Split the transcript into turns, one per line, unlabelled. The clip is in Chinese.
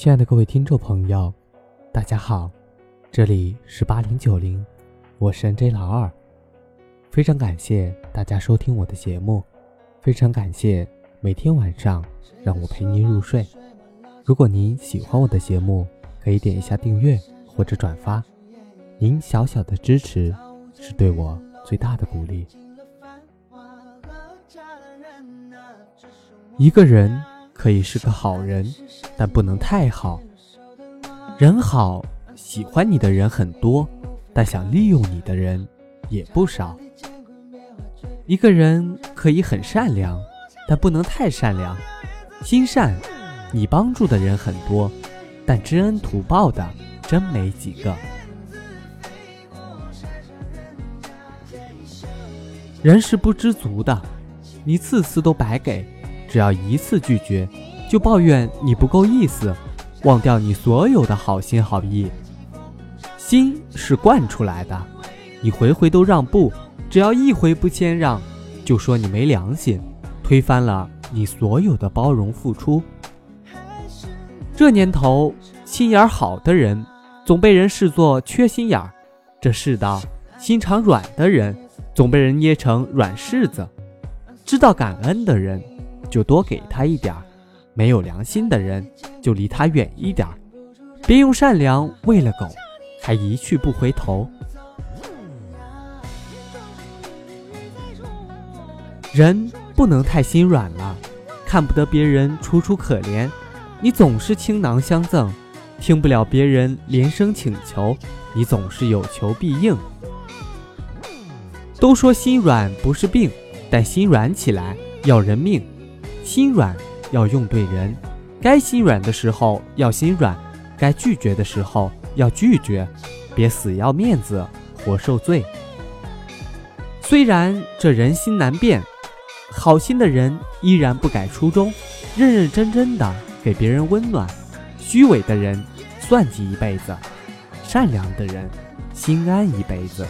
亲爱的各位听众朋友，大家好，这里是八零九零，我是 NJ 老二，非常感谢大家收听我的节目，非常感谢每天晚上让我陪您入睡。如果您喜欢我的节目，可以点一下订阅或者转发，您小小的支持是对我最大的鼓励。一个人。可以是个好人，但不能太好。人好，喜欢你的人很多，但想利用你的人也不少。一个人可以很善良，但不能太善良。心善，你帮助的人很多，但知恩图报的真没几个。人是不知足的，你次次都白给。只要一次拒绝，就抱怨你不够意思，忘掉你所有的好心好意。心是惯出来的，你回回都让步，只要一回不谦让，就说你没良心，推翻了你所有的包容付出。这年头，心眼好的人总被人视作缺心眼儿，这世道，心肠软的人总被人捏成软柿子，知道感恩的人。就多给他一点儿，没有良心的人就离他远一点儿，别用善良喂了狗，还一去不回头。人不能太心软了，看不得别人楚楚可怜，你总是倾囊相赠；听不了别人连声请求，你总是有求必应。都说心软不是病，但心软起来要人命。心软要用对人，该心软的时候要心软，该拒绝的时候要拒绝，别死要面子活受罪。虽然这人心难变，好心的人依然不改初衷，认认真真的给别人温暖；虚伪的人算计一辈子，善良的人心安一辈子。